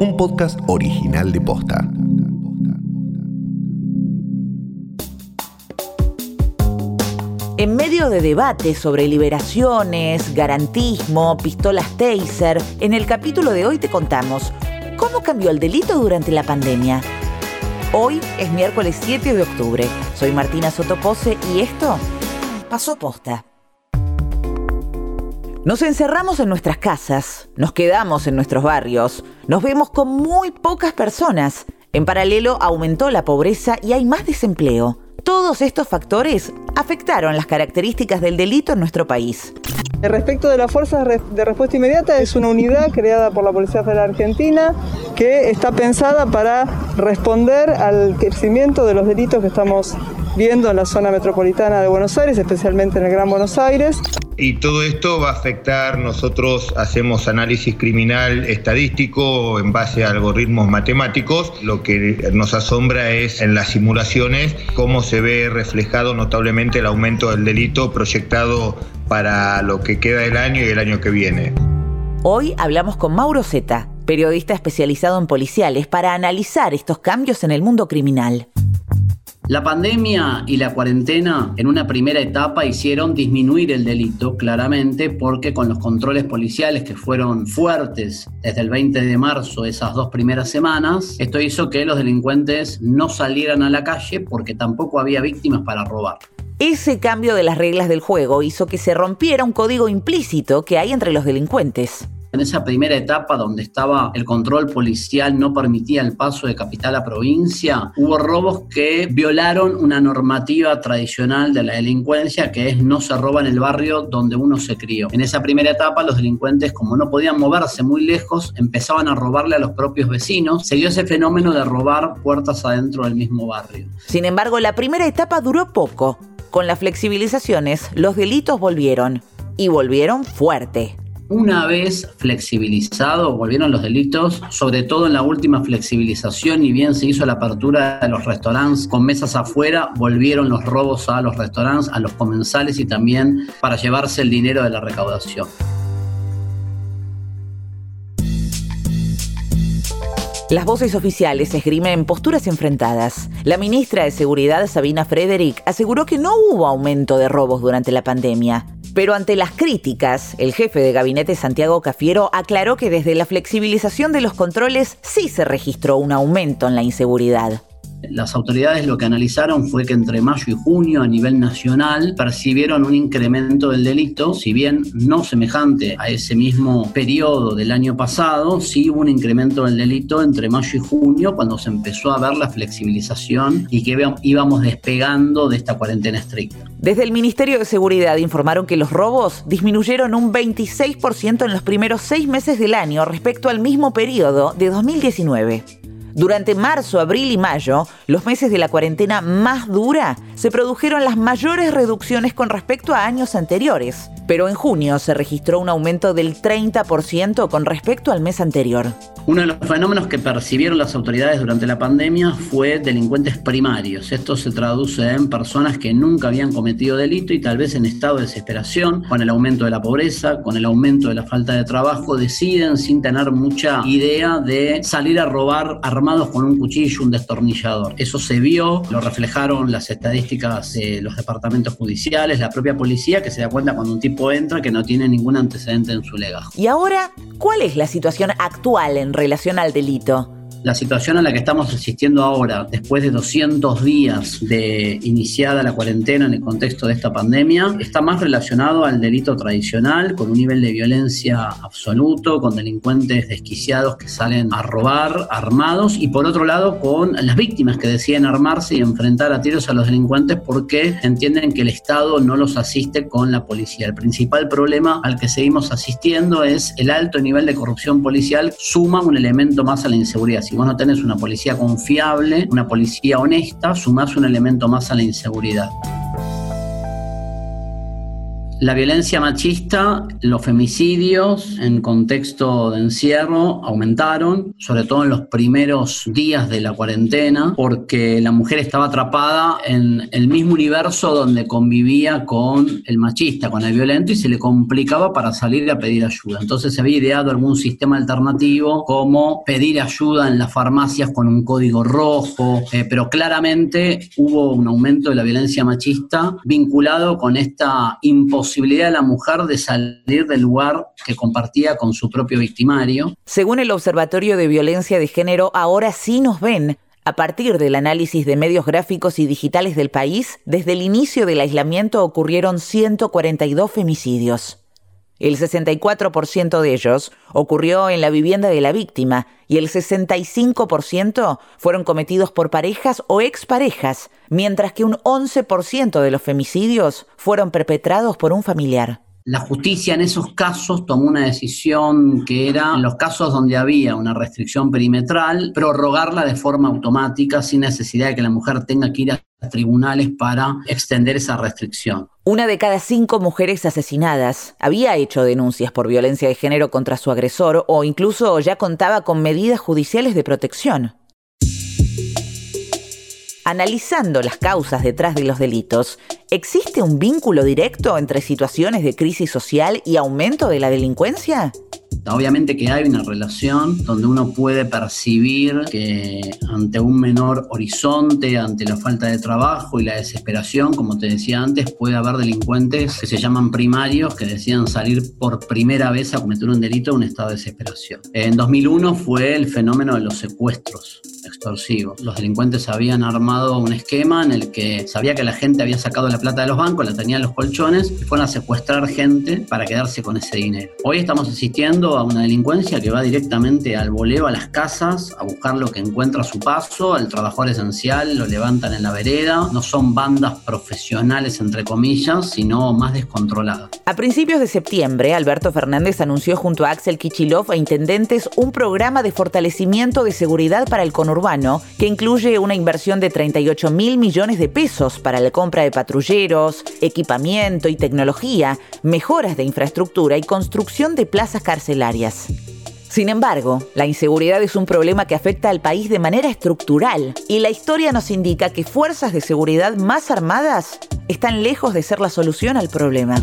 un podcast original de Posta. En medio de debates sobre liberaciones, garantismo, pistolas taser, en el capítulo de hoy te contamos cómo cambió el delito durante la pandemia. Hoy es miércoles 7 de octubre. Soy Martina Sotopose y esto pasó posta. Nos encerramos en nuestras casas, nos quedamos en nuestros barrios, nos vemos con muy pocas personas. En paralelo aumentó la pobreza y hay más desempleo. Todos estos factores afectaron las características del delito en nuestro país. Respecto de las fuerzas de respuesta inmediata, es una unidad creada por la Policía Federal Argentina que está pensada para responder al crecimiento de los delitos que estamos viendo en la zona metropolitana de Buenos Aires, especialmente en el Gran Buenos Aires. Y todo esto va a afectar, nosotros hacemos análisis criminal estadístico en base a algoritmos matemáticos. Lo que nos asombra es en las simulaciones cómo se ve reflejado notablemente el aumento del delito proyectado para lo que queda del año y el año que viene. Hoy hablamos con Mauro Zeta, periodista especializado en policiales, para analizar estos cambios en el mundo criminal. La pandemia y la cuarentena en una primera etapa hicieron disminuir el delito, claramente, porque con los controles policiales que fueron fuertes desde el 20 de marzo, esas dos primeras semanas, esto hizo que los delincuentes no salieran a la calle porque tampoco había víctimas para robar. Ese cambio de las reglas del juego hizo que se rompiera un código implícito que hay entre los delincuentes. En esa primera etapa donde estaba el control policial no permitía el paso de capital a provincia, hubo robos que violaron una normativa tradicional de la delincuencia que es no se roba en el barrio donde uno se crió. En esa primera etapa los delincuentes como no podían moverse muy lejos empezaban a robarle a los propios vecinos. Se dio ese fenómeno de robar puertas adentro del mismo barrio. Sin embargo, la primera etapa duró poco. Con las flexibilizaciones, los delitos volvieron. Y volvieron fuerte. Una vez flexibilizado, volvieron los delitos, sobre todo en la última flexibilización, y bien se hizo la apertura de los restaurantes con mesas afuera, volvieron los robos a los restaurantes, a los comensales y también para llevarse el dinero de la recaudación. Las voces oficiales esgrimen posturas enfrentadas. La ministra de Seguridad, Sabina Frederick, aseguró que no hubo aumento de robos durante la pandemia. Pero ante las críticas, el jefe de gabinete Santiago Cafiero aclaró que desde la flexibilización de los controles sí se registró un aumento en la inseguridad. Las autoridades lo que analizaron fue que entre mayo y junio a nivel nacional percibieron un incremento del delito, si bien no semejante a ese mismo periodo del año pasado, sí hubo un incremento del delito entre mayo y junio cuando se empezó a ver la flexibilización y que íbamos despegando de esta cuarentena estricta. Desde el Ministerio de Seguridad informaron que los robos disminuyeron un 26% en los primeros seis meses del año respecto al mismo periodo de 2019. Durante marzo, abril y mayo, los meses de la cuarentena más dura, se produjeron las mayores reducciones con respecto a años anteriores, pero en junio se registró un aumento del 30% con respecto al mes anterior. Uno de los fenómenos que percibieron las autoridades durante la pandemia fue delincuentes primarios. Esto se traduce en personas que nunca habían cometido delito y tal vez en estado de desesperación, con el aumento de la pobreza, con el aumento de la falta de trabajo, deciden sin tener mucha idea de salir a robar armados con un cuchillo, un destornillador. Eso se vio, lo reflejaron las estadísticas de los departamentos judiciales, la propia policía que se da cuenta cuando un tipo entra que no tiene ningún antecedente en su legajo. Y ahora, ¿cuál es la situación actual en relación al delito? La situación a la que estamos asistiendo ahora, después de 200 días de iniciada la cuarentena en el contexto de esta pandemia, está más relacionado al delito tradicional, con un nivel de violencia absoluto, con delincuentes desquiciados que salen a robar armados y por otro lado con las víctimas que deciden armarse y enfrentar a tiros a los delincuentes porque entienden que el Estado no los asiste con la policía. El principal problema al que seguimos asistiendo es el alto nivel de corrupción policial suma un elemento más a la inseguridad si vos no tenés una policía confiable, una policía honesta, sumás un elemento más a la inseguridad. La violencia machista, los femicidios en contexto de encierro aumentaron, sobre todo en los primeros días de la cuarentena, porque la mujer estaba atrapada en el mismo universo donde convivía con el machista, con el violento, y se le complicaba para salir a pedir ayuda. Entonces se había ideado algún sistema alternativo como pedir ayuda en las farmacias con un código rojo, eh, pero claramente hubo un aumento de la violencia machista vinculado con esta imposibilidad posibilidad de la mujer de salir del lugar que compartía con su propio victimario. Según el Observatorio de Violencia de Género, ahora sí nos ven. A partir del análisis de medios gráficos y digitales del país, desde el inicio del aislamiento ocurrieron 142 femicidios. El 64% de ellos ocurrió en la vivienda de la víctima y el 65% fueron cometidos por parejas o exparejas, mientras que un 11% de los femicidios fueron perpetrados por un familiar. La justicia en esos casos tomó una decisión que era, en los casos donde había una restricción perimetral, prorrogarla de forma automática sin necesidad de que la mujer tenga que ir a tribunales para extender esa restricción. Una de cada cinco mujeres asesinadas había hecho denuncias por violencia de género contra su agresor o incluso ya contaba con medidas judiciales de protección. Analizando las causas detrás de los delitos, ¿existe un vínculo directo entre situaciones de crisis social y aumento de la delincuencia? Obviamente que hay una relación donde uno puede percibir que ante un menor horizonte, ante la falta de trabajo y la desesperación, como te decía antes, puede haber delincuentes que se llaman primarios que decían salir por primera vez a cometer un delito en un estado de desesperación. En 2001 fue el fenómeno de los secuestros extorsivos. Los delincuentes habían armado un esquema en el que sabía que la gente había sacado la plata de los bancos, la tenían en los colchones y fueron a secuestrar gente para quedarse con ese dinero. Hoy estamos asistiendo a una delincuencia que va directamente al voleo, a las casas, a buscar lo que encuentra a su paso, al trabajador esencial, lo levantan en la vereda. No son bandas profesionales, entre comillas, sino más descontroladas. A principios de septiembre, Alberto Fernández anunció junto a Axel Kichilov e intendentes un programa de fortalecimiento de seguridad para el conurbano que incluye una inversión de 38 mil millones de pesos para la compra de patrulleros, equipamiento y tecnología, mejoras de infraestructura y construcción de plazas carcelarias sin embargo, la inseguridad es un problema que afecta al país de manera estructural y la historia nos indica que fuerzas de seguridad más armadas están lejos de ser la solución al problema.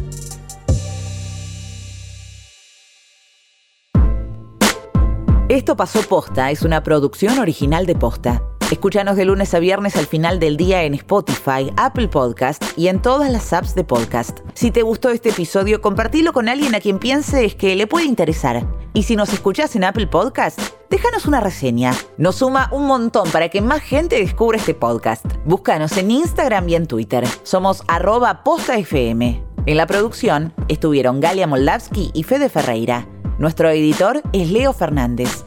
Esto pasó posta, es una producción original de posta. Escúchanos de lunes a viernes al final del día en Spotify, Apple Podcast y en todas las apps de podcast. Si te gustó este episodio, compartilo con alguien a quien pienses que le puede interesar. Y si nos escuchas en Apple Podcast, déjanos una reseña. Nos suma un montón para que más gente descubra este podcast. Búscanos en Instagram y en Twitter. Somos arroba postafm. En la producción estuvieron Galia Moldavsky y Fede Ferreira. Nuestro editor es Leo Fernández.